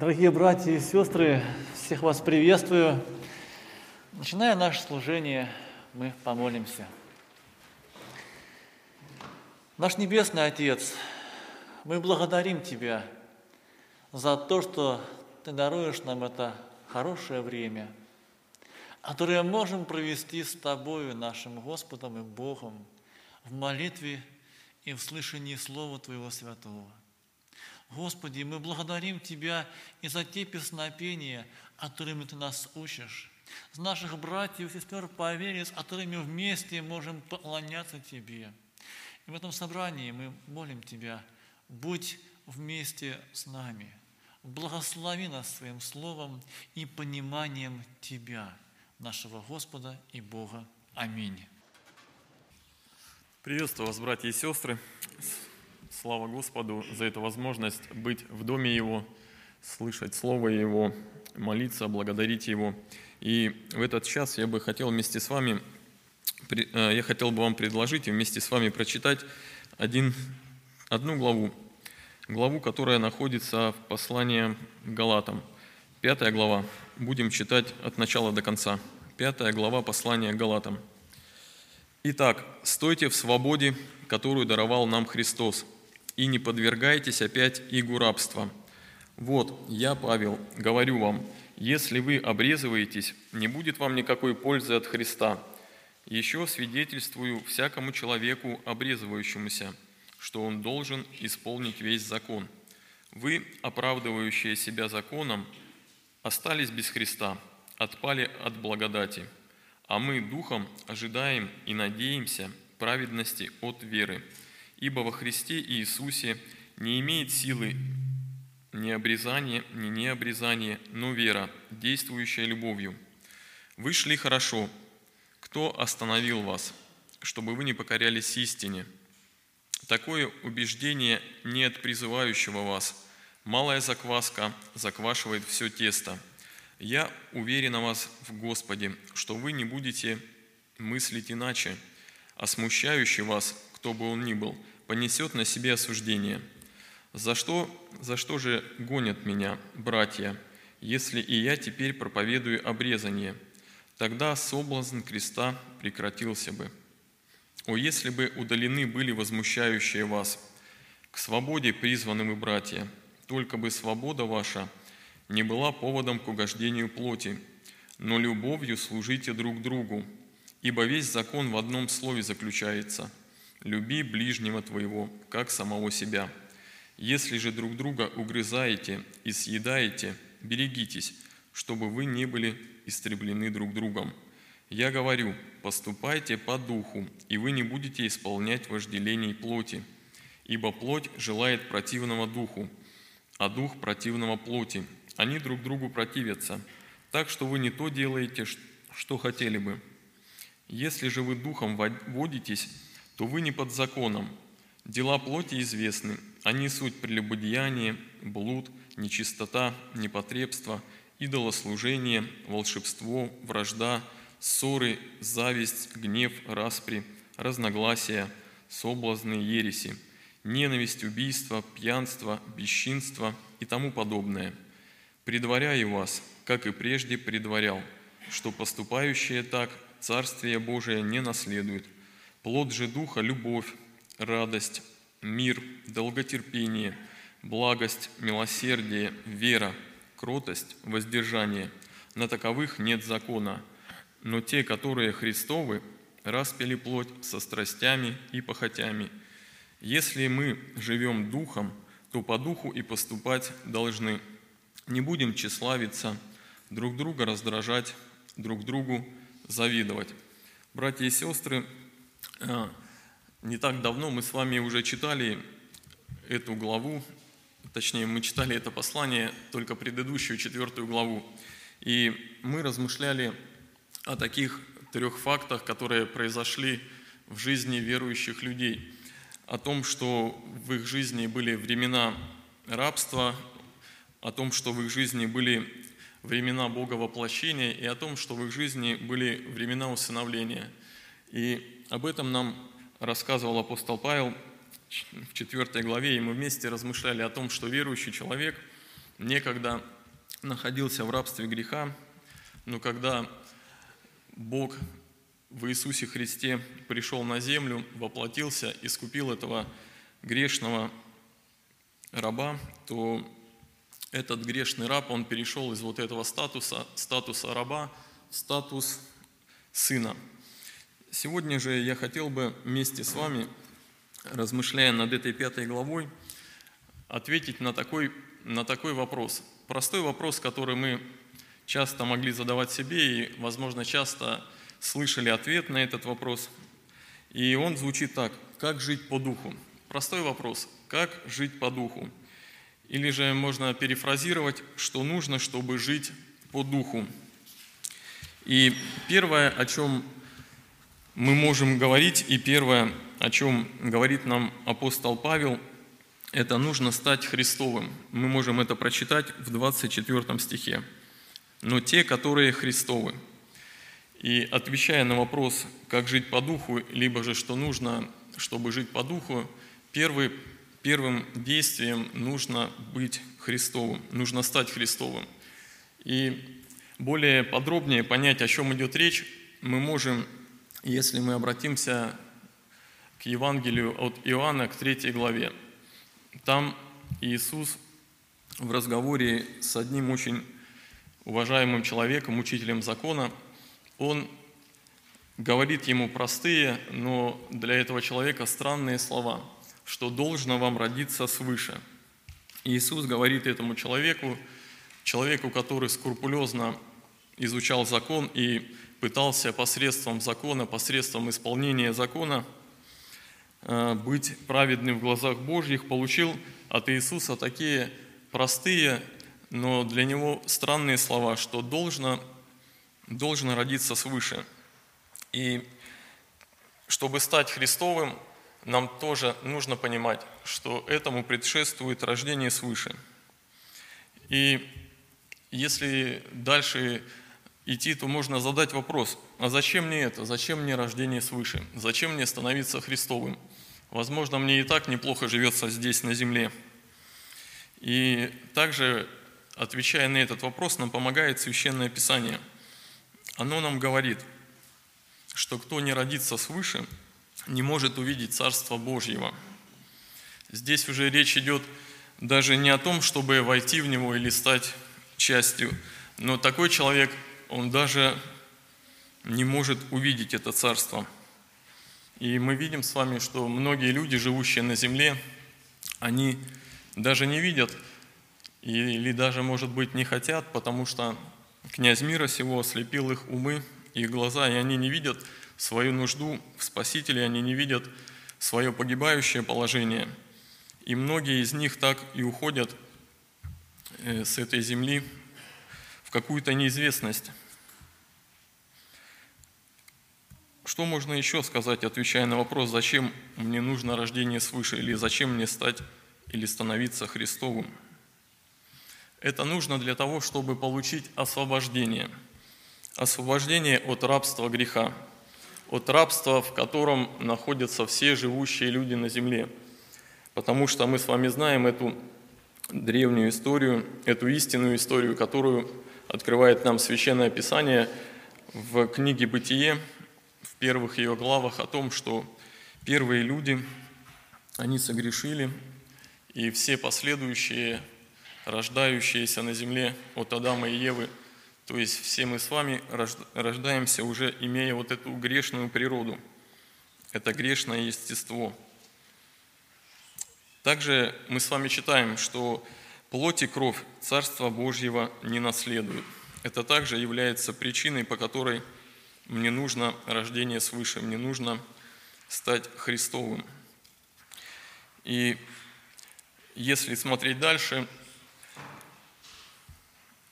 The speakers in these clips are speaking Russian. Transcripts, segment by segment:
Дорогие братья и сестры, всех вас приветствую. Начиная наше служение, мы помолимся. Наш Небесный Отец, мы благодарим Тебя за то, что Ты даруешь нам это хорошее время, которое можем провести с Тобою, нашим Господом и Богом, в молитве и в слышании Слова Твоего Святого. Господи, мы благодарим Тебя и за те песнопения, которыми Ты нас учишь, за наших братьев и сестер по вере, с которыми вместе можем поклоняться Тебе. И в этом собрании мы молим Тебя, будь вместе с нами, благослови нас Своим Словом и пониманием Тебя, нашего Господа и Бога. Аминь. Приветствую вас, братья и сестры. Слава Господу за эту возможность быть в доме Его, слышать Слово Его, молиться, благодарить Его. И в этот час я бы хотел вместе с вами, э, я хотел бы вам предложить и вместе с вами прочитать один, одну главу, главу, которая находится в послании Галатам. Пятая глава. Будем читать от начала до конца. Пятая глава послания Галатам. Итак, стойте в свободе, которую даровал нам Христос – и не подвергайтесь опять игу рабства. Вот, я, Павел, говорю вам, если вы обрезываетесь, не будет вам никакой пользы от Христа. Еще свидетельствую всякому человеку, обрезывающемуся, что он должен исполнить весь закон. Вы, оправдывающие себя законом, остались без Христа, отпали от благодати, а мы духом ожидаем и надеемся праведности от веры – ибо во Христе Иисусе не имеет силы ни обрезание, ни необрезание, но вера, действующая любовью. Вы шли хорошо. Кто остановил вас, чтобы вы не покорялись истине? Такое убеждение не от призывающего вас. Малая закваска заквашивает все тесто. Я уверен о вас в Господе, что вы не будете мыслить иначе, а смущающий вас, кто бы он ни был – понесет на себе осуждение. За что, за что же гонят меня, братья, если и я теперь проповедую обрезание? Тогда соблазн креста прекратился бы. О, если бы удалены были возмущающие вас, к свободе призваны мы, братья, только бы свобода ваша не была поводом к угождению плоти, но любовью служите друг другу, ибо весь закон в одном слове заключается – люби ближнего твоего, как самого себя. Если же друг друга угрызаете и съедаете, берегитесь, чтобы вы не были истреблены друг другом. Я говорю, поступайте по духу, и вы не будете исполнять вожделений плоти, ибо плоть желает противного духу, а дух противного плоти. Они друг другу противятся, так что вы не то делаете, что хотели бы. Если же вы духом водитесь, то вы не под законом. Дела плоти известны, они суть прелюбодеяние, блуд, нечистота, непотребство, идолослужение, волшебство, вражда, ссоры, зависть, гнев, распри, разногласия, соблазны, ереси, ненависть, убийство, пьянство, бесчинство и тому подобное. Предваряю вас, как и прежде предварял, что поступающие так Царствие Божие не наследуют – Плод же Духа – любовь, радость, мир, долготерпение, благость, милосердие, вера, кротость, воздержание. На таковых нет закона. Но те, которые Христовы, распили плоть со страстями и похотями. Если мы живем Духом, то по Духу и поступать должны. Не будем тщеславиться, друг друга раздражать, друг другу завидовать. Братья и сестры, не так давно мы с вами уже читали эту главу, точнее, мы читали это послание, только предыдущую четвертую главу. И мы размышляли о таких трех фактах, которые произошли в жизни верующих людей. О том, что в их жизни были времена рабства, о том, что в их жизни были времена Бога воплощения, и о том, что в их жизни были времена усыновления. И об этом нам рассказывал апостол Павел в 4 главе, и мы вместе размышляли о том, что верующий человек некогда находился в рабстве греха, но когда Бог в Иисусе Христе пришел на землю, воплотился, искупил этого грешного раба, то этот грешный раб, он перешел из вот этого статуса, статуса раба в статус сына. Сегодня же я хотел бы вместе с вами, размышляя над этой пятой главой, ответить на такой, на такой вопрос. Простой вопрос, который мы часто могли задавать себе и, возможно, часто слышали ответ на этот вопрос. И он звучит так. Как жить по духу? Простой вопрос. Как жить по духу? Или же можно перефразировать, что нужно, чтобы жить по духу. И первое, о чем мы можем говорить, и первое, о чем говорит нам апостол Павел, это нужно стать Христовым. Мы можем это прочитать в 24 стихе. «Но те, которые Христовы». И отвечая на вопрос, как жить по духу, либо же что нужно, чтобы жить по духу, первый, первым действием нужно быть Христовым, нужно стать Христовым. И более подробнее понять, о чем идет речь, мы можем, если мы обратимся к Евангелию от Иоанна, к третьей главе. Там Иисус в разговоре с одним очень уважаемым человеком, учителем закона, он говорит ему простые, но для этого человека странные слова, что должно вам родиться свыше. Иисус говорит этому человеку, человеку, который скрупулезно изучал закон и пытался посредством закона, посредством исполнения закона э, быть праведным в глазах Божьих, получил от Иисуса такие простые, но для него странные слова, что должно, должно родиться свыше. И чтобы стать Христовым, нам тоже нужно понимать, что этому предшествует рождение свыше. И если дальше идти, то можно задать вопрос, а зачем мне это? Зачем мне рождение свыше? Зачем мне становиться Христовым? Возможно, мне и так неплохо живется здесь, на земле. И также, отвечая на этот вопрос, нам помогает Священное Писание. Оно нам говорит, что кто не родится свыше, не может увидеть Царство Божьего. Здесь уже речь идет даже не о том, чтобы войти в него или стать частью, но такой человек он даже не может увидеть это царство. И мы видим с вами, что многие люди, живущие на земле, они даже не видят или даже, может быть, не хотят, потому что князь мира сего ослепил их умы, их глаза, и они не видят свою нужду в Спасителе, они не видят свое погибающее положение. И многие из них так и уходят э, с этой земли в какую-то неизвестность. Что можно еще сказать, отвечая на вопрос, зачем мне нужно рождение свыше, или зачем мне стать или становиться Христовым? Это нужно для того, чтобы получить освобождение. Освобождение от рабства греха, от рабства, в котором находятся все живущие люди на земле. Потому что мы с вами знаем эту древнюю историю, эту истинную историю, которую открывает нам Священное Писание в книге «Бытие», первых ее главах о том, что первые люди, они согрешили, и все последующие, рождающиеся на земле от Адама и Евы, то есть все мы с вами рождаемся уже имея вот эту грешную природу, это грешное естество. Также мы с вами читаем, что Плоть и кровь Царства Божьего не наследуют. Это также является причиной, по которой мне нужно рождение свыше, мне нужно стать Христовым. И если смотреть дальше,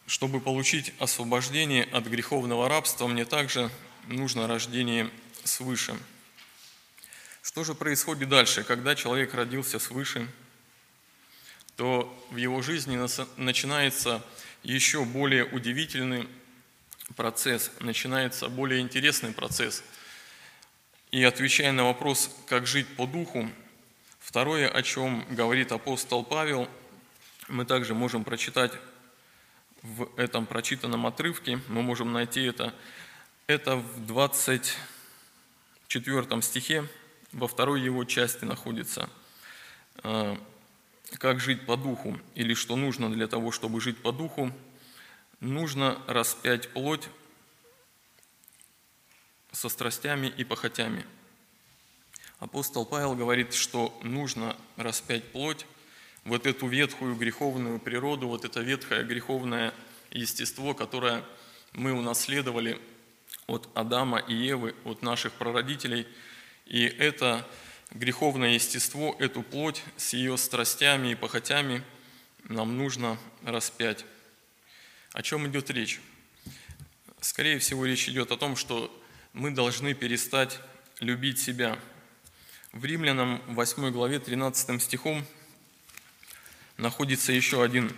чтобы получить освобождение от греховного рабства, мне также нужно рождение свыше. Что же происходит дальше, когда человек родился свыше – то в его жизни начинается еще более удивительный процесс, начинается более интересный процесс. И отвечая на вопрос, как жить по духу, второе, о чем говорит апостол Павел, мы также можем прочитать в этом прочитанном отрывке, мы можем найти это, это в 24 стихе, во второй его части находится, э, как жить по духу, или что нужно для того, чтобы жить по духу, нужно распять плоть со страстями и похотями. Апостол Павел говорит, что нужно распять плоть, вот эту ветхую греховную природу, вот это ветхое греховное естество, которое мы унаследовали от Адама и Евы, от наших прародителей. И это греховное естество, эту плоть с ее страстями и похотями нам нужно распять. О чем идет речь? Скорее всего, речь идет о том, что мы должны перестать любить себя. В Римлянам 8 главе 13 стихом находится еще один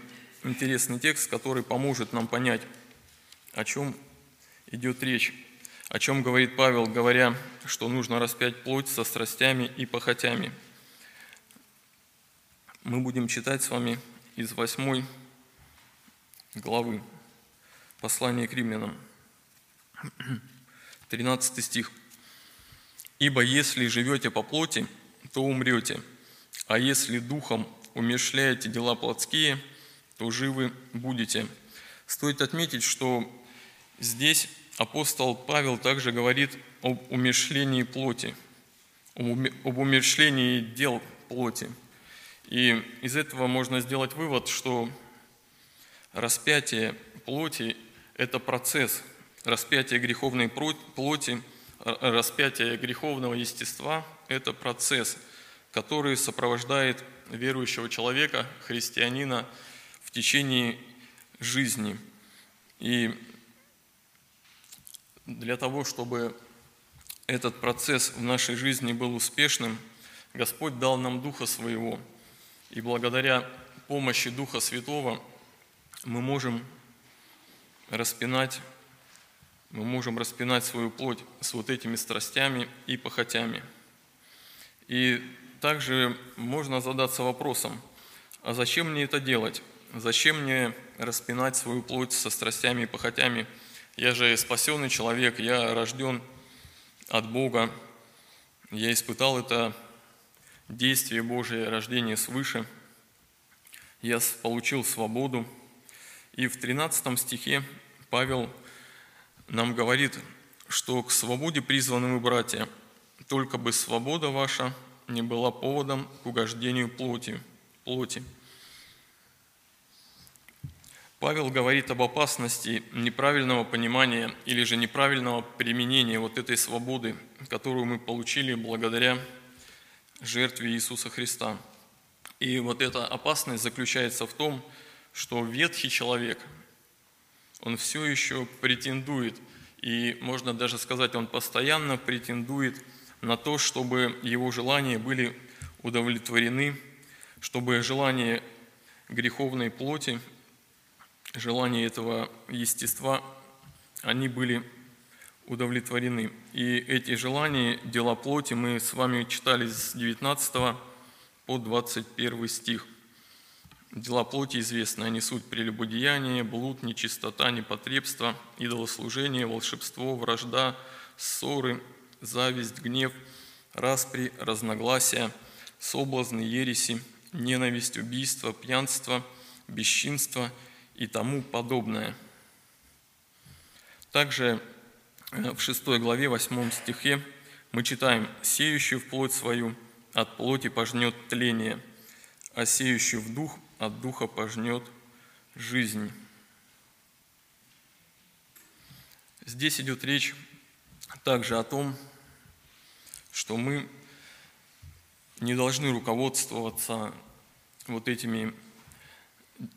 интересный текст, который поможет нам понять, о чем идет речь, о чем говорит Павел, говоря, что нужно распять плоть со страстями и похотями. Мы будем читать с вами из 8 главы послания к римлянам, 13 стих. «Ибо если живете по плоти, то умрете, а если духом умершляете дела плотские, то живы будете. Стоит отметить, что здесь апостол Павел также говорит об умершлении плоти, об умершлении дел плоти. И из этого можно сделать вывод, что распятие плоти – это процесс, распятие греховной плоти, распятие греховного естества – это процесс, который сопровождает верующего человека, христианина в течение жизни. И для того, чтобы этот процесс в нашей жизни был успешным, Господь дал нам Духа Своего. И благодаря помощи Духа Святого мы можем распинать, мы можем распинать свою плоть с вот этими страстями и похотями. И также можно задаться вопросом, а зачем мне это делать? Зачем мне распинать свою плоть со страстями и похотями? Я же спасенный человек, я рожден от Бога, я испытал это действие Божие, рождение свыше, я получил свободу. И в 13 стихе Павел нам говорит, что к свободе призваны мы, братья, только бы свобода ваша не была поводом к угождению плоти. плоти. Павел говорит об опасности неправильного понимания или же неправильного применения вот этой свободы, которую мы получили благодаря жертве Иисуса Христа. И вот эта опасность заключается в том, что ветхий человек, он все еще претендует, и можно даже сказать, он постоянно претендует на то, чтобы его желания были удовлетворены, чтобы желания греховной плоти, желания этого естества, они были удовлетворены. И эти желания, дела плоти мы с вами читали с 19 по 21 стих. Дела плоти известны, они суть прелюбодеяние, блуд, нечистота, непотребство, идолослужение, волшебство, вражда, ссоры, зависть, гнев, распри, разногласия, соблазны, ереси, ненависть, убийство, пьянство, бесчинство и тому подобное. Также э, в 6 главе 8 стихе мы читаем «Сеющий в плоть свою от плоти пожнет тление, а сеющий в дух от духа пожнет жизнь». Здесь идет речь также о том, что мы не должны руководствоваться вот, этими,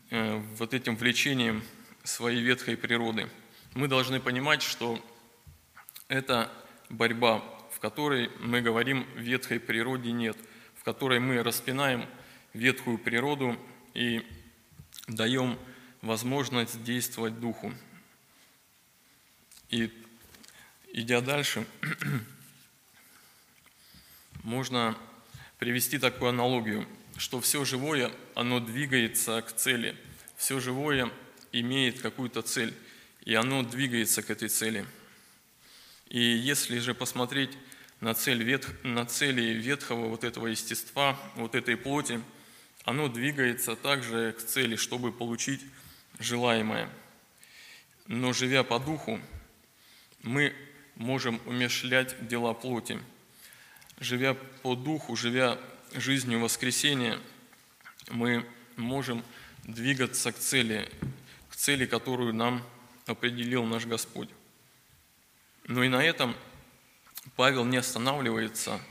э, вот этим влечением своей ветхой природы. Мы должны понимать, что это борьба, в которой мы говорим ветхой природе нет, в которой мы распинаем ветхую природу и даем возможность действовать Духу. И идя дальше, можно привести такую аналогию. что все живое, оно двигается к цели. Все живое имеет какую-то цель, и оно двигается к этой цели. И если же посмотреть на, цель ветх, на цели ветхого вот этого естества, вот этой плоти, оно двигается также к цели, чтобы получить желаемое. Но живя по духу, мы можем умешлять дела плоти. Живя по духу, живя жизнью воскресения, мы можем двигаться к цели, к цели, которую нам определил наш Господь. Но и на этом Павел не останавливается,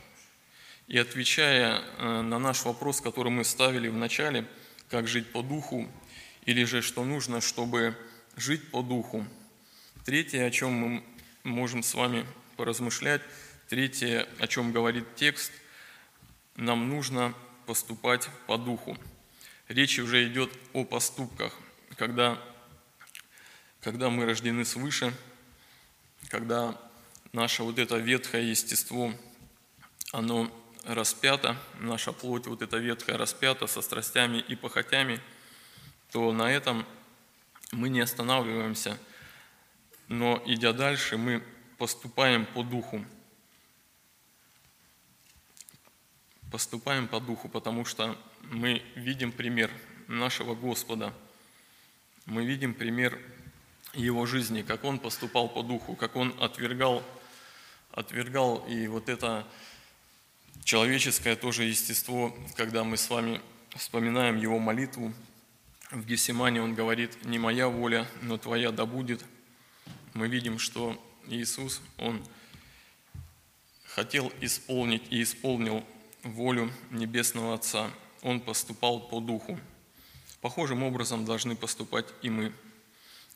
и отвечая э, на наш вопрос, который мы ставили в начале, как жить по духу, или же что нужно, чтобы жить по духу. Третье, о чем мы можем с вами поразмышлять, третье, о чем говорит текст, нам нужно поступать по духу. Речь уже идет о поступках, когда, когда мы рождены свыше, когда наше вот это ветхое естество, оно распято, наша плоть вот это ветхая распята со страстями и похотями, то на этом мы не останавливаемся, но идя дальше, мы поступаем по духу. Поступаем по духу, потому что мы видим пример нашего Господа. Мы видим пример Его жизни, как Он поступал по духу, как Он отвергал, отвергал и вот это человеческое тоже естество, когда мы с вами вспоминаем Его молитву, в Гефсимане он говорит, не моя воля, но твоя да будет. Мы видим, что Иисус, Он хотел исполнить и исполнил волю Небесного Отца. Он поступал по духу. Похожим образом должны поступать и мы.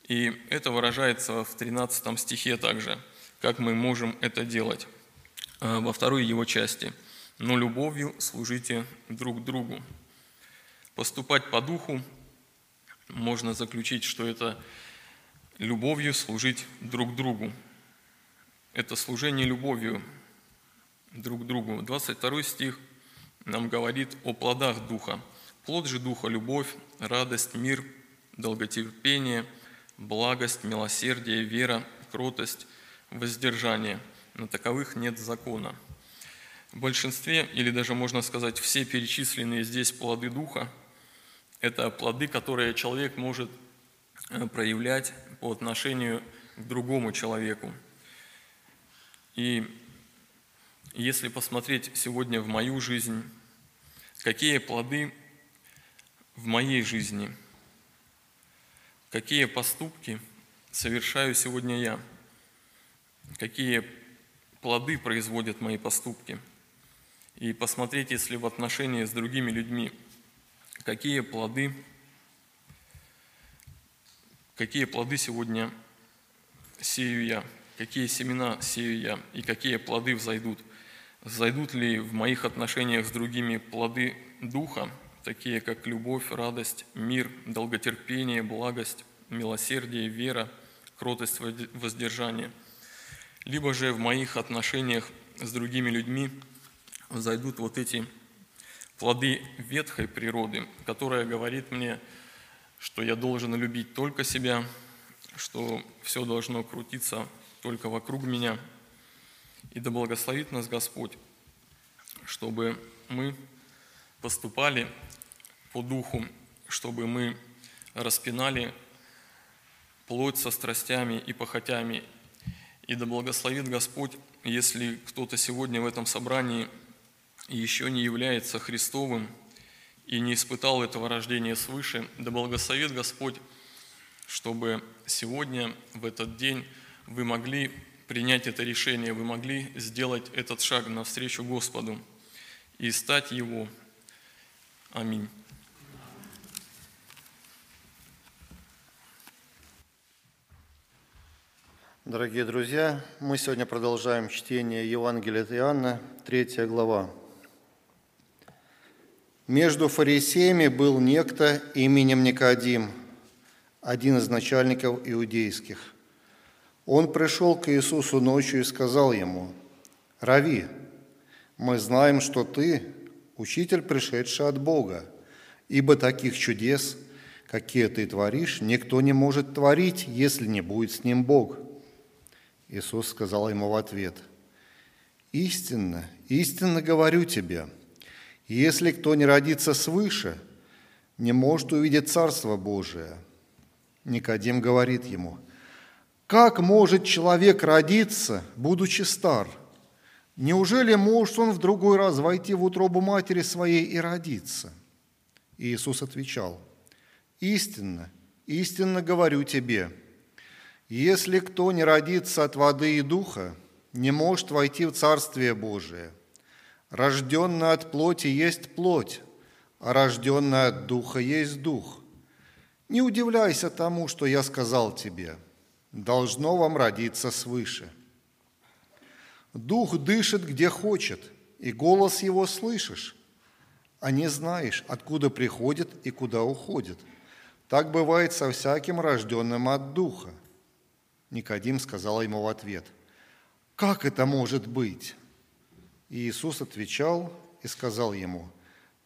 И это выражается в 13 стихе также, как мы можем это делать. А, во второй его части. «Но любовью служите друг другу». Поступать по духу можно заключить, что это любовью служить друг другу. Это служение любовью друг другу. 22 стих нам говорит о плодах Духа. Плод же Духа – любовь, радость, мир, долготерпение, благость, милосердие, вера, кротость, воздержание. На таковых нет закона. В большинстве, или даже можно сказать, все перечисленные здесь плоды Духа – это плоды, которые человек может э, проявлять по отношению к другому человеку. И если посмотреть сегодня в мою жизнь, какие плоды в моей жизни, какие поступки совершаю сегодня я, какие плоды производят мои поступки, и посмотреть, если в отношении с другими людьми – какие плоды, какие плоды сегодня сею я, какие семена сею я и какие плоды взойдут. Зайдут ли в моих отношениях с другими плоды Духа, такие как любовь, радость, мир, долготерпение, благость, милосердие, вера, кротость, воздержание. Либо же в моих отношениях с другими людьми зайдут вот эти плоды ветхой природы, которая говорит мне, что я должен любить только себя, что все должно крутиться только вокруг меня. И да благословит нас Господь, чтобы мы поступали по духу, чтобы мы распинали плоть со страстями и похотями. И да благословит Господь, если кто-то сегодня в этом собрании – еще не является Христовым и не испытал этого рождения свыше, да благословит Господь, чтобы сегодня, в этот день, вы могли принять это решение, вы могли сделать этот шаг навстречу Господу и стать Его. Аминь. Дорогие друзья, мы сегодня продолжаем чтение Евангелия от Иоанна, 3 глава. Между фарисеями был некто именем Никодим, один из начальников иудейских. Он пришел к Иисусу ночью и сказал ему, «Рави, мы знаем, что ты учитель, пришедший от Бога, ибо таких чудес, какие ты творишь, никто не может творить, если не будет с ним Бог». Иисус сказал ему в ответ, «Истинно, истинно говорю тебе, если кто не родится свыше, не может увидеть Царство Божие». Никодим говорит ему, «Как может человек родиться, будучи стар? Неужели может он в другой раз войти в утробу матери своей и родиться?» Иисус отвечал, «Истинно, истинно говорю тебе, если кто не родится от воды и духа, не может войти в Царствие Божие. Рожденный от плоти есть плоть, а рожденный от духа есть дух. Не удивляйся тому, что я сказал тебе. Должно вам родиться свыше. Дух дышит, где хочет, и голос его слышишь, а не знаешь, откуда приходит и куда уходит. Так бывает со всяким рожденным от Духа. Никодим сказал ему в ответ, «Как это может быть?» И Иисус отвечал и сказал ему,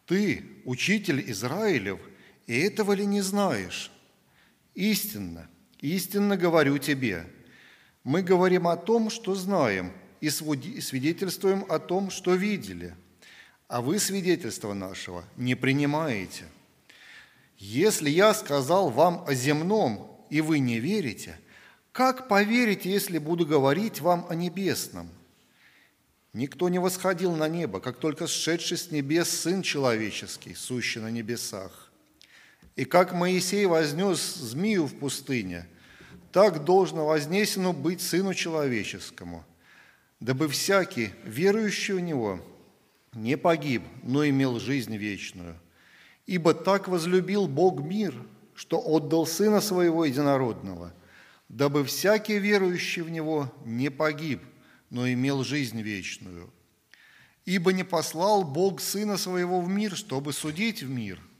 «Ты, учитель Израилев, и этого ли не знаешь? Истинно, истинно говорю тебе, мы говорим о том, что знаем, и свидетельствуем о том, что видели, а вы свидетельства нашего не принимаете. Если я сказал вам о земном, и вы не верите, как поверите, если буду говорить вам о небесном? Никто не восходил на небо, как только сшедший с небес Сын Человеческий, сущий на небесах. И как Моисей вознес змею в пустыне, так должно вознесено быть Сыну Человеческому, дабы всякий, верующий в Него, не погиб, но имел жизнь вечную. Ибо так возлюбил Бог мир, что отдал Сына Своего Единородного, дабы всякий верующий в Него не погиб, но имел жизнь вечную. Ибо не послал Бог Сына Своего в мир, чтобы судить в мир –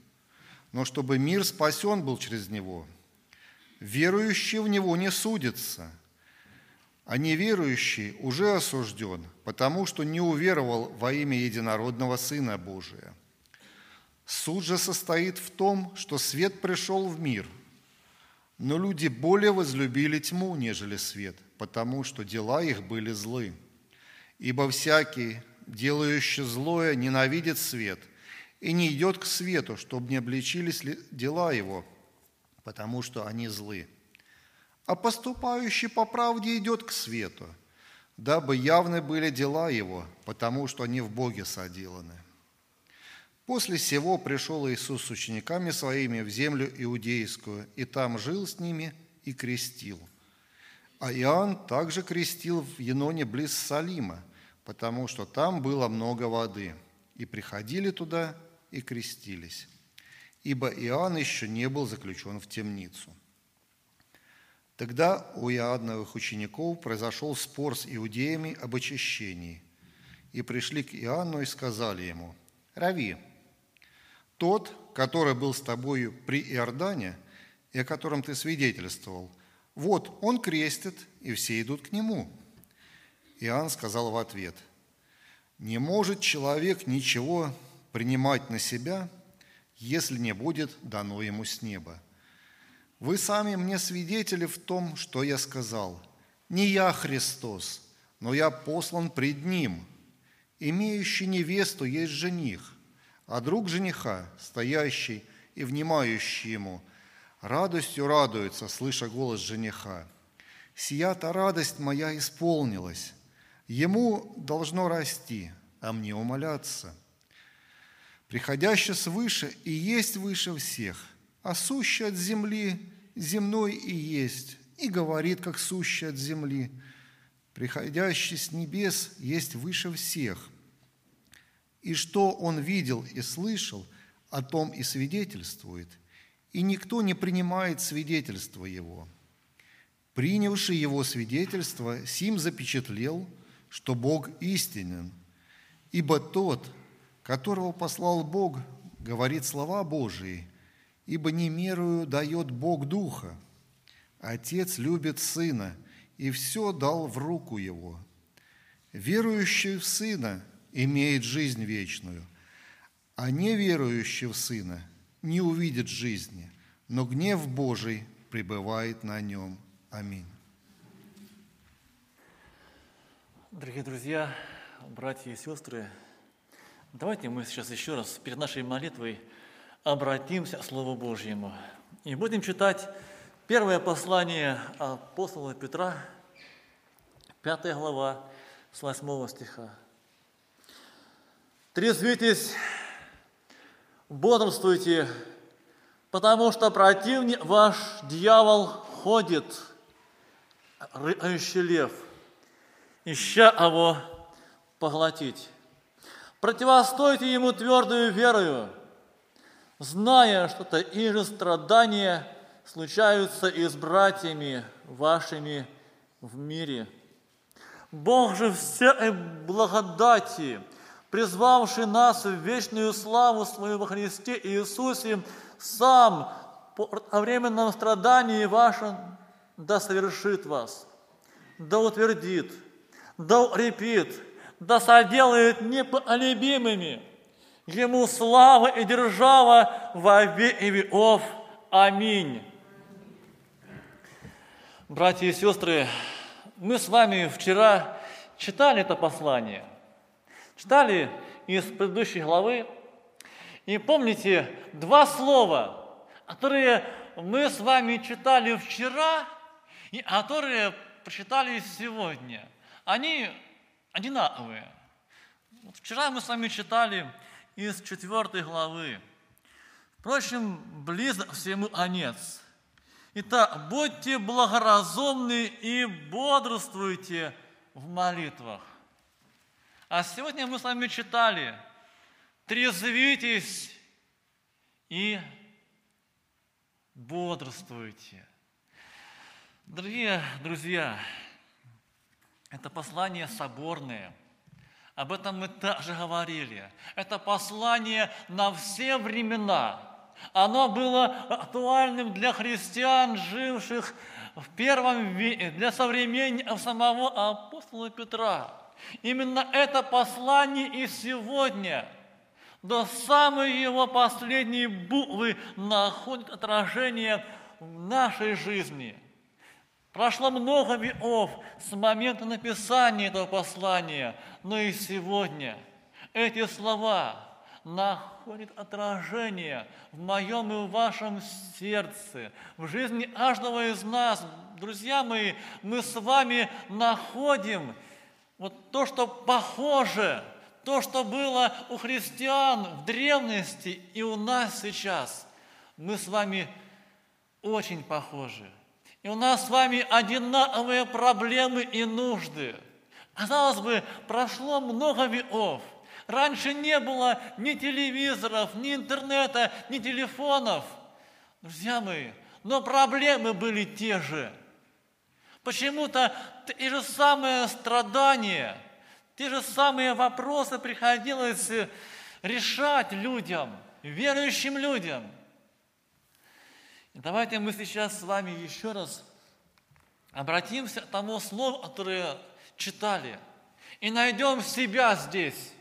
но чтобы мир спасен был через Него. Верующий в Него не судится, а неверующий уже осужден, потому что не уверовал во имя единородного Сына Божия. Суд же состоит в том, что свет пришел в мир, но люди более возлюбили тьму, нежели свет, потому что дела их были злы. Ибо всякий, делающий злое, ненавидит свет – и не идет к свету, чтобы не обличились дела его, потому что они злы. А поступающий по правде идет к свету, дабы явны были дела его, потому что они в Боге соделаны. После сего пришел Иисус с учениками своими в землю иудейскую, и там жил с ними и крестил. А Иоанн также крестил в Еноне близ Салима, потому что там было много воды, и приходили туда и крестились, ибо Иоанн еще не был заключен в темницу. Тогда у Иоанновых учеников произошел спор с иудеями об очищении, и пришли к Иоанну и сказали ему, «Рави, тот, который был с тобою при Иордане, и о котором ты свидетельствовал, вот он крестит, и все идут к нему». Иоанн сказал в ответ, «Не может человек ничего принимать на себя, если не будет дано ему с неба. Вы сами мне свидетели в том, что я сказал. Не я Христос, но я послан пред Ним. Имеющий невесту есть жених, а друг жениха, стоящий и внимающий ему, радостью радуется, слыша голос жениха. «Сия-то радость моя исполнилась, ему должно расти, а мне умоляться» приходящий свыше и есть выше всех, а сущий от земли земной и есть, и говорит, как сущий от земли. Приходящий с небес есть выше всех. И что он видел и слышал, о том и свидетельствует, и никто не принимает свидетельство его. Принявший его свидетельство, Сим запечатлел, что Бог истинен, ибо тот, которого послал Бог, говорит слова Божии, ибо не мерую дает Бог Духа. Отец любит Сына и все дал в руку Его. Верующий в Сына имеет жизнь вечную, А неверующий в Сына не увидит жизни, но гнев Божий пребывает на нем. Аминь. Дорогие друзья, братья и сестры, давайте мы сейчас еще раз перед нашей молитвой обратимся к Слову Божьему и будем читать первое послание апостола Петра, пятая глава, с 8 стиха. «Трезвитесь, бодрствуйте, потому что противник ваш дьявол ходит, рыающий лев, ища его поглотить. Противостойте ему твердую верою, зная, что такие же страдания случаются и с братьями вашими в мире. Бог же всей благодати, призвавший нас в вечную славу свою во Христе Иисусе, сам по временном страдании вашем да совершит вас, да утвердит, да укрепит, да соделает непоколебимыми. Ему слава и держава во веки веков. Аминь. Братья и сестры, мы с вами вчера читали это послание, читали из предыдущей главы, и помните два слова, которые мы с вами читали вчера и которые прочитали сегодня. Они одинаковые. Вчера мы с вами читали из четвертой главы. Впрочем, близок всему конец. Итак, будьте благоразумны и бодрствуйте в молитвах. А сегодня мы с вами читали «Трезвитесь и бодрствуйте». Дорогие друзья, это послание соборное. Об этом мы также говорили. Это послание на все времена. Оно было актуальным для христиан, живших в первом веке, для современников самого апостола Петра. Именно это послание и сегодня до самой его последней буквы находит отражение в нашей жизни – Прошло много веков с момента написания этого послания, но и сегодня эти слова находят отражение в моем и в вашем сердце, в жизни каждого из нас. Друзья мои, мы с вами находим вот то, что похоже, то, что было у христиан в древности и у нас сейчас. Мы с вами очень похожи – и у нас с вами одинаковые проблемы и нужды. Казалось бы, прошло много веков. Раньше не было ни телевизоров, ни интернета, ни телефонов. Друзья мои, но проблемы были те же. Почему-то те же самые страдания, те же самые вопросы приходилось решать людям, верующим людям – Давайте мы сейчас с вами еще раз обратимся к тому слову, которое читали, и найдем себя здесь.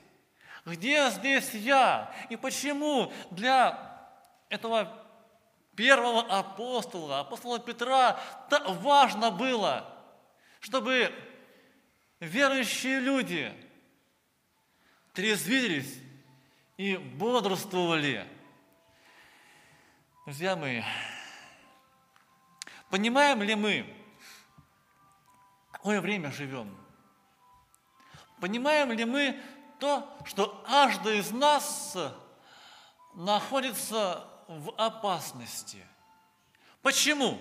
Где здесь я? И почему для этого первого апостола, апостола Петра, важно было, чтобы верующие люди трезвились и бодрствовали. Друзья мои, Понимаем ли мы, какое время живем? Понимаем ли мы то, что каждый из нас находится в опасности? Почему?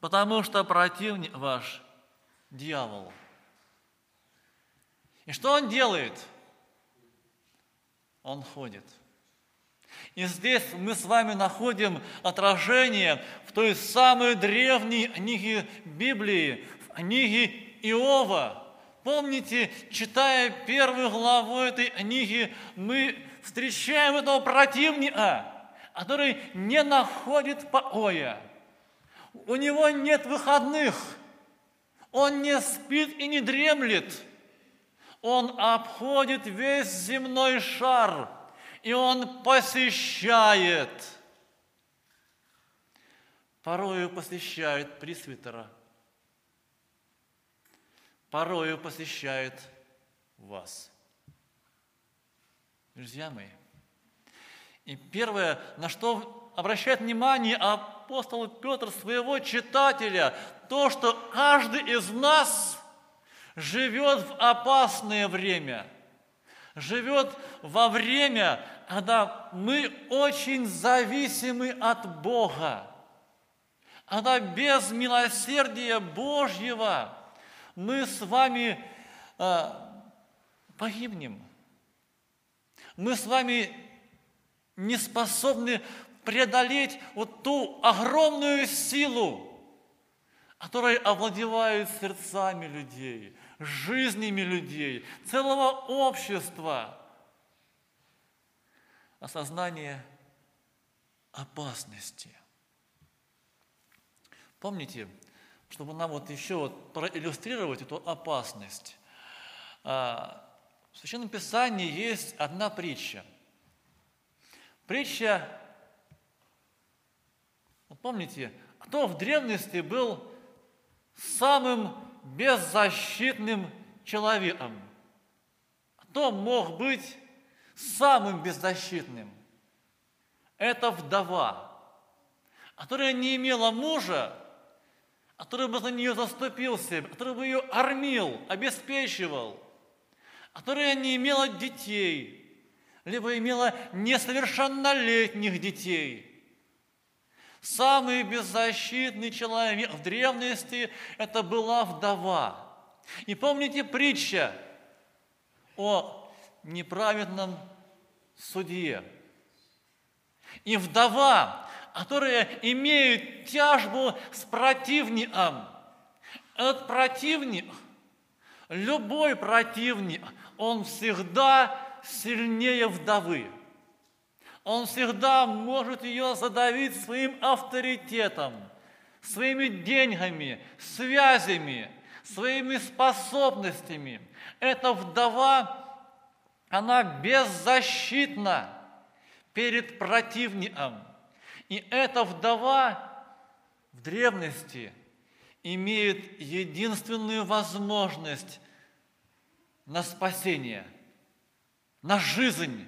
Потому что противник ваш – дьявол. И что он делает? Он ходит – и здесь мы с вами находим отражение в той самой древней книге Библии, в книге Иова. Помните, читая первую главу этой книги, мы встречаем этого противника, который не находит покоя. У него нет выходных. Он не спит и не дремлет. Он обходит весь земной шар, и Он посещает. Порою посещает пресвитера. Порою посещает вас. Друзья мои, и первое, на что обращает внимание апостол Петр своего читателя, то, что каждый из нас живет в опасное время, живет во время, когда мы очень зависимы от Бога, когда без милосердия Божьего мы с вами э, погибнем. Мы с вами не способны преодолеть вот ту огромную силу, которая овладевает сердцами людей, жизнями людей, целого общества. Осознание опасности. Помните, чтобы нам вот еще вот проиллюстрировать эту опасность, а, в Священном Писании есть одна притча – Притча, помните, кто в древности был самым беззащитным человеком? Кто мог быть самым беззащитным? Это вдова, которая не имела мужа, который бы за нее заступился, который бы ее ормил, обеспечивал, которая не имела детей – либо имела несовершеннолетних детей. Самый беззащитный человек в древности – это была вдова. И помните притча о неправедном судье. И вдова, которая имеет тяжбу с противником, этот противник, любой противник, он всегда сильнее вдовы. Он всегда может ее задавить своим авторитетом, своими деньгами, связями, своими способностями. Эта вдова, она беззащитна перед противником. И эта вдова в древности имеет единственную возможность на спасение – на жизнь.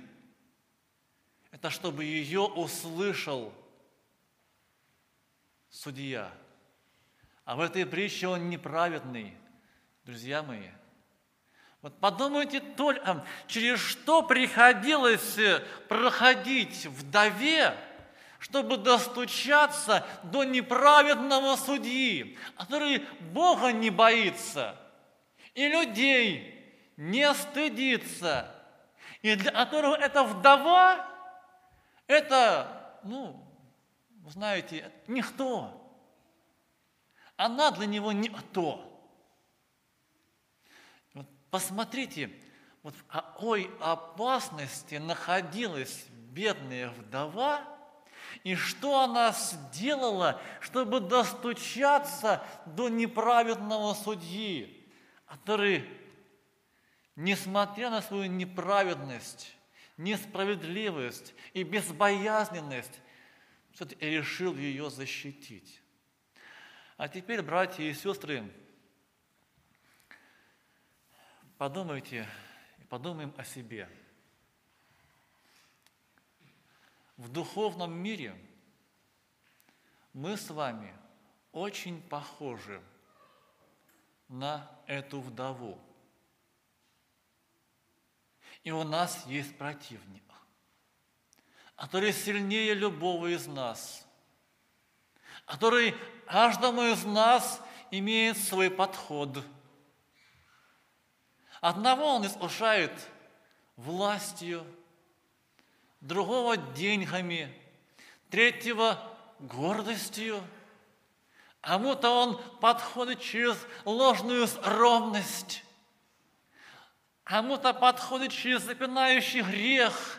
Это чтобы ее услышал судья. А в этой притче он неправедный, друзья мои. Вот подумайте только, через что приходилось проходить вдове, чтобы достучаться до неправедного судьи, который Бога не боится и людей не стыдится – и для которого эта вдова, это, ну, знаете, никто. Она для него никто. Вот посмотрите, вот в какой опасности находилась бедная вдова, и что она сделала, чтобы достучаться до неправедного судьи, который несмотря на свою неправедность, несправедливость и безбоязненность, решил ее защитить. А теперь, братья и сестры, подумайте подумаем о себе. В духовном мире мы с вами очень похожи на эту вдову – и у нас есть противник, который сильнее любого из нас, который каждому из нас имеет свой подход. Одного он искушает властью, другого деньгами, третьего гордостью, а кому-то он подходит через ложную ровность, Кому-то подходит через запинающий грех,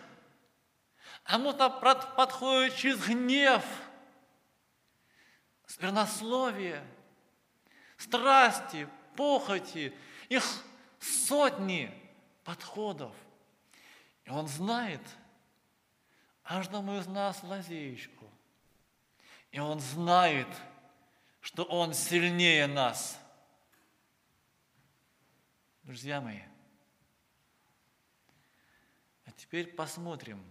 кому-то подходит через гнев, сквернословие, страсти, похоти. Их сотни. подходов. И Он знает каждому из нас лазеечку. И Он знает, что Он сильнее нас. Друзья мои, а теперь посмотрим,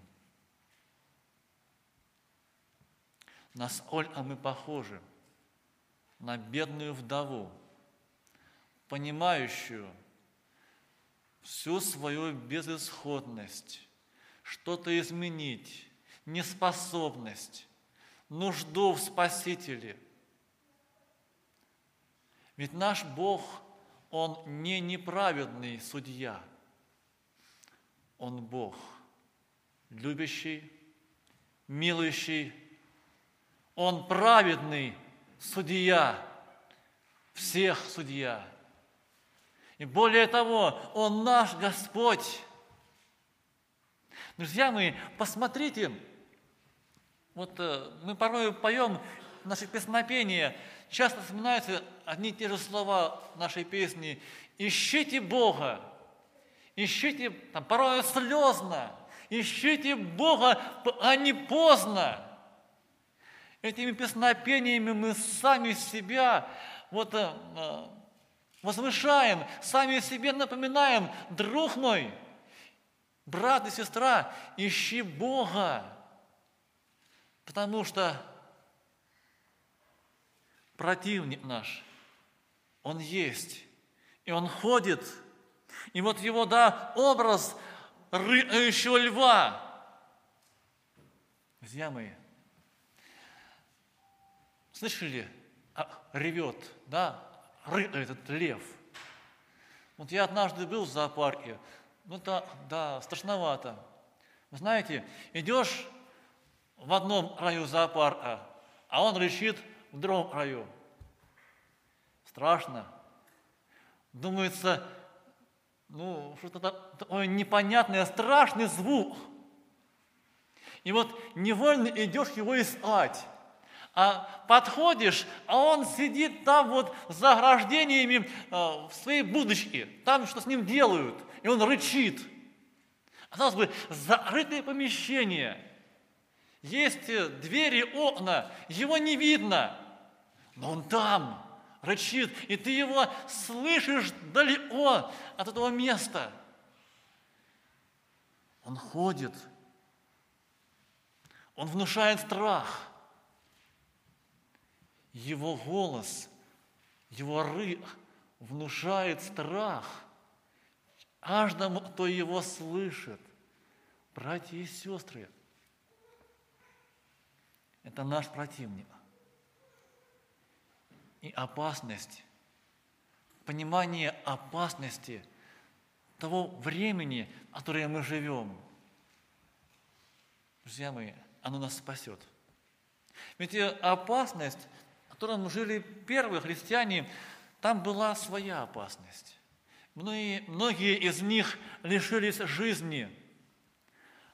насколько мы похожи на бедную вдову, понимающую всю свою безысходность, что-то изменить, неспособность, нужду в Спасителе. Ведь наш Бог, Он не неправедный судья, Он Бог, любящий, милующий, Он праведный судья, всех судья. И более того, Он наш Господь. Друзья мои, посмотрите, вот э, мы порой поем наши песнопения, часто вспоминаются одни и те же слова нашей песни. «Ищите Бога, ищите, там, порой слезно, ищите Бога, а не поздно». Этими песнопениями мы сами себя вот, э, э, возвышаем, сами себе напоминаем, друг мой, брат и сестра, ищи Бога, потому что противник наш, он есть, и он ходит, и вот его, да, образ рыющего льва. Друзья мои, слышали, а, ревет, да, этот лев. Вот я однажды был в зоопарке, ну да, да, страшновато. Вы знаете, идешь в одном раю зоопарка, а он рычит в другом раю. Страшно. Думается, ну, что-то такое непонятное, страшный звук. И вот невольно идешь его искать. А подходишь, а он сидит там вот за ограждениями э, в своей будочке, там что с ним делают, и он рычит. Казалось бы, закрытое помещение, есть двери, окна, его не видно, но он там рычит, и ты его слышишь далеко от этого места. Он ходит, он внушает страх – его голос, его рык внушает страх каждому, кто его слышит. Братья и сестры, это наш противник. И опасность, понимание опасности того времени, в которое мы живем, друзья мои, оно нас спасет. Ведь опасность котором жили первые христиане, там была своя опасность. Многие, многие из них лишились жизни,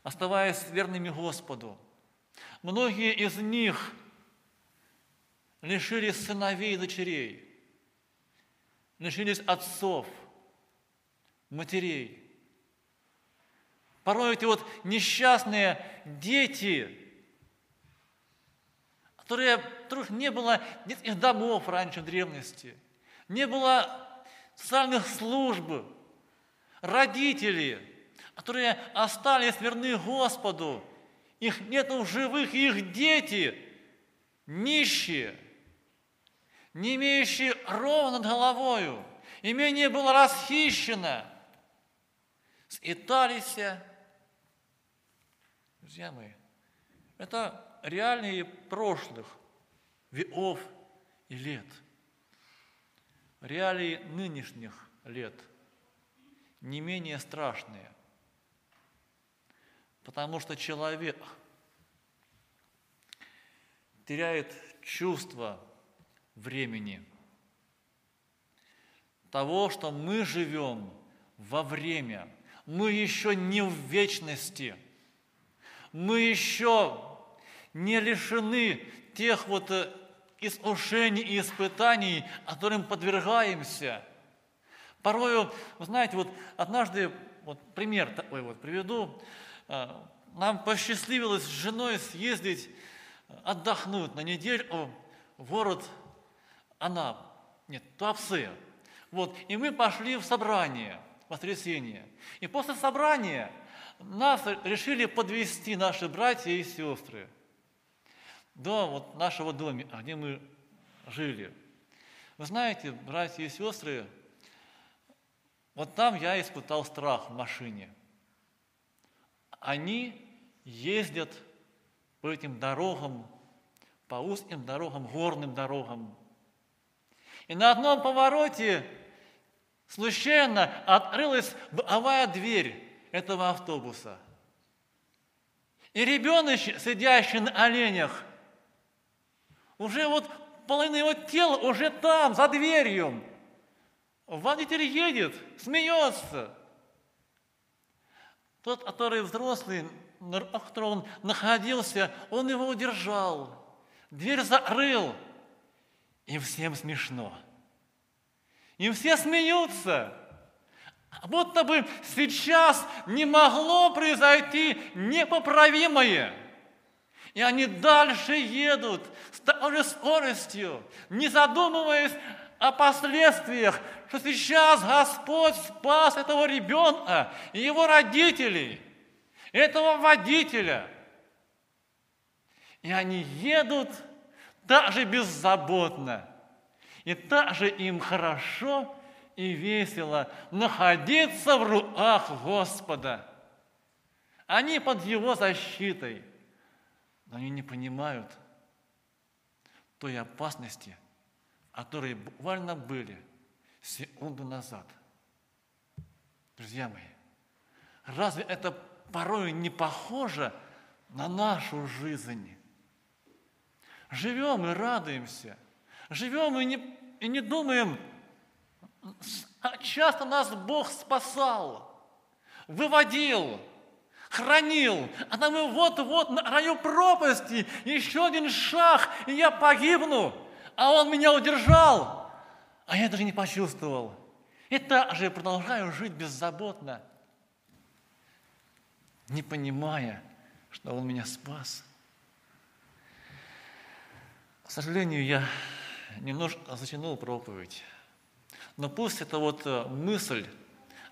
оставаясь верными Господу. Многие из них лишились сыновей и дочерей, лишились отцов, матерей. Порой эти вот несчастные дети – которые, которых не было детских домов раньше в древности, не было социальных служб, родители, которые остались верны Господу, их нету в живых, их дети нищие, не имеющие ровно над головою, имение было расхищено, ситались. Друзья мои, это реалии прошлых веков и лет, реалии нынешних лет не менее страшные, потому что человек теряет чувство времени, того, что мы живем во время, мы еще не в вечности, мы еще не лишены тех вот э, искушений и испытаний, которым подвергаемся. Порою, вы знаете, вот однажды вот пример такой вот приведу. А, нам посчастливилось с женой съездить, отдохнуть на неделю в город Анап, нет, Туапсе. Вот, и мы пошли в собрание в воскресенье. И после собрания нас решили подвести наши братья и сестры до вот нашего дома, где мы жили. Вы знаете, братья и сестры, вот там я испытал страх в машине. Они ездят по этим дорогам, по узким дорогам, горным дорогам. И на одном повороте случайно открылась боковая дверь этого автобуса. И ребенок, сидящий на оленях, уже вот половина его тела уже там, за дверью. Водитель едет, смеется. Тот, который взрослый, на котором он находился, он его удержал. Дверь закрыл. Им всем смешно. Им все смеются. Будто бы сейчас не могло произойти непоправимое. И они дальше едут с той же скоростью, не задумываясь о последствиях, что сейчас Господь спас этого ребенка и его родителей, этого водителя. И они едут так же беззаботно, и так же им хорошо и весело находиться в руках Господа. Они под Его защитой – но они не понимают той опасности, которые буквально были секунду назад. Друзья мои, разве это порой не похоже на нашу жизнь? Живем и радуемся, живем и не, и не думаем, а часто нас Бог спасал, выводил, хранил, а там и вот-вот на краю пропасти, еще один шаг, и я погибну, а он меня удержал, а я даже не почувствовал. И так же продолжаю жить беззаботно, не понимая, что он меня спас. К сожалению, я немножко затянул проповедь. Но пусть это вот э, мысль,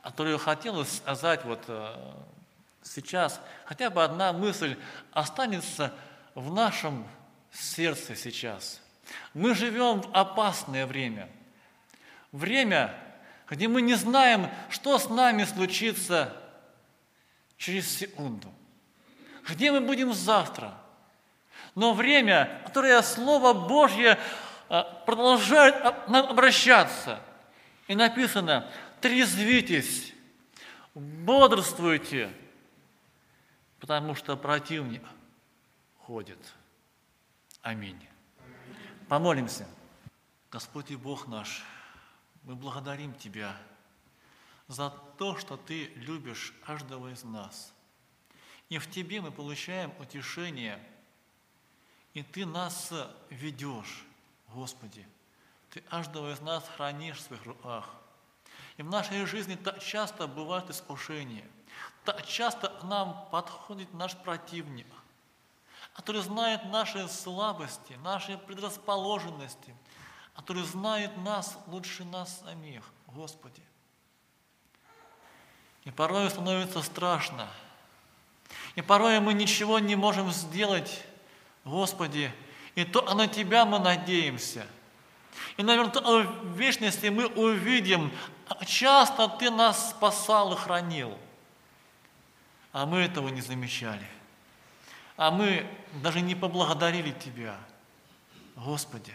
которую хотелось сказать вот э, сейчас хотя бы одна мысль останется в нашем сердце сейчас. Мы живем в опасное время. Время, где мы не знаем, что с нами случится через секунду. Где мы будем завтра. Но время, которое Слово Божье а, продолжает нам обращаться. И написано, трезвитесь, бодрствуйте – потому что противник ходит. Аминь. Помолимся. Господь и Бог наш, мы благодарим Тебя за то, что Ты любишь каждого из нас. И в Тебе мы получаем утешение, и Ты нас ведешь, Господи. Ты каждого из нас хранишь в своих руках. И в нашей жизни так часто бывают искушения – так часто к нам подходит наш противник, который знает наши слабости, наши предрасположенности, который знает нас лучше нас самих, Господи. И порой становится страшно. И порой мы ничего не можем сделать, Господи, и то на Тебя мы надеемся. И, наверное, в вечности мы увидим, часто Ты нас спасал и хранил – а мы этого не замечали. А мы даже не поблагодарили Тебя. Господи,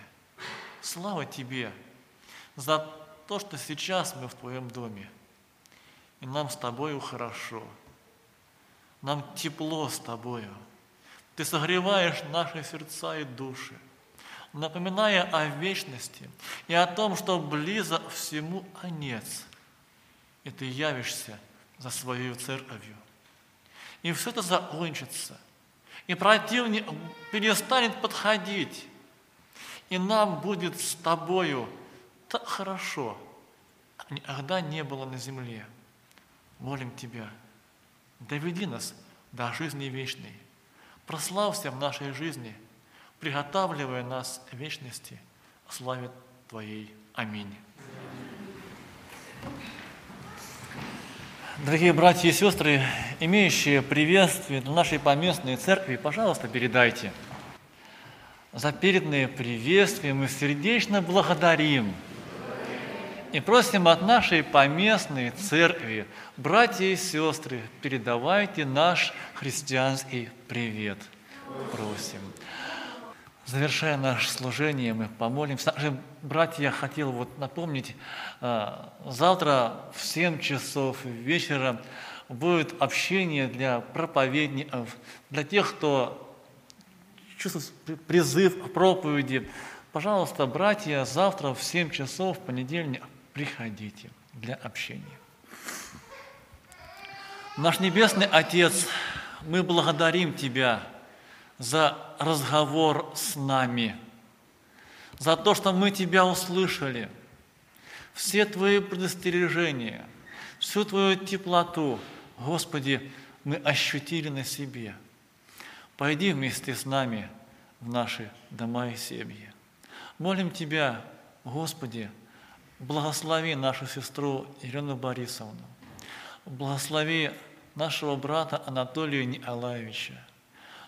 слава Тебе за то, что сейчас мы в Твоем доме. И нам с Тобою хорошо. Нам тепло с Тобою. Ты согреваешь наши сердца и души, напоминая о вечности и о том, что близок всему конец. И Ты явишься за Своей церковью. И все это закончится. И противник перестанет подходить. И нам будет с тобою так хорошо, никогда не было на земле. молим Тебя, доведи нас до жизни вечной. Прославься в нашей жизни, приготавливая нас к вечности, славе Твоей. Аминь. Дорогие братья и сестры, имеющие приветствие для нашей поместной церкви, пожалуйста, передайте. За переданные приветствия мы сердечно благодарим и просим от нашей поместной церкви, братья и сестры, передавайте наш христианский привет. Просим. Завершая наше служение, мы помолимся. Также, братья, я хотел вот напомнить, а, завтра в 7 часов вечера будет общение для проповедников, для тех, кто чувствует призыв к проповеди. Пожалуйста, братья, завтра в 7 часов, в понедельник, приходите для общения. Наш Небесный Отец, мы благодарим Тебя – за разговор с нами, за то, что мы Тебя услышали, все Твои предостережения, всю Твою теплоту, Господи, мы ощутили на себе. Пойди вместе с нами в наши дома и семьи. Молим Тебя, Господи, благослови нашу сестру Елену Борисовну, благослови нашего брата Анатолия Николаевича,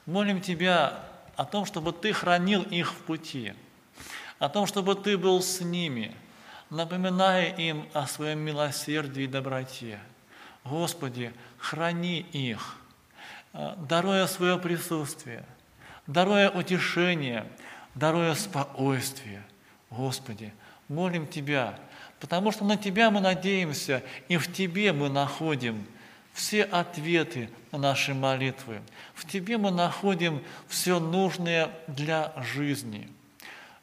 Молим Тебя о том, чтобы Ты хранил их в пути, о том, чтобы Ты был с ними, напоминая им о своем милосердии и доброте. Господи, храни их, э, даруя свое присутствие, даруя утешение, даруя спокойствие. Господи, молим Тебя, потому что на Тебя мы надеемся, и в Тебе мы находим – все ответы наши молитвы. В Тебе мы находим все нужное для жизни.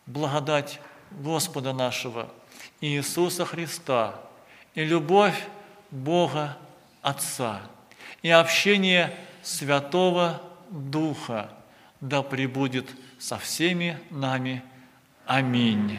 Благодать Господа нашего Иисуса Христа и любовь Бога Отца и общение Святого Духа да пребудет со всеми нами. Аминь.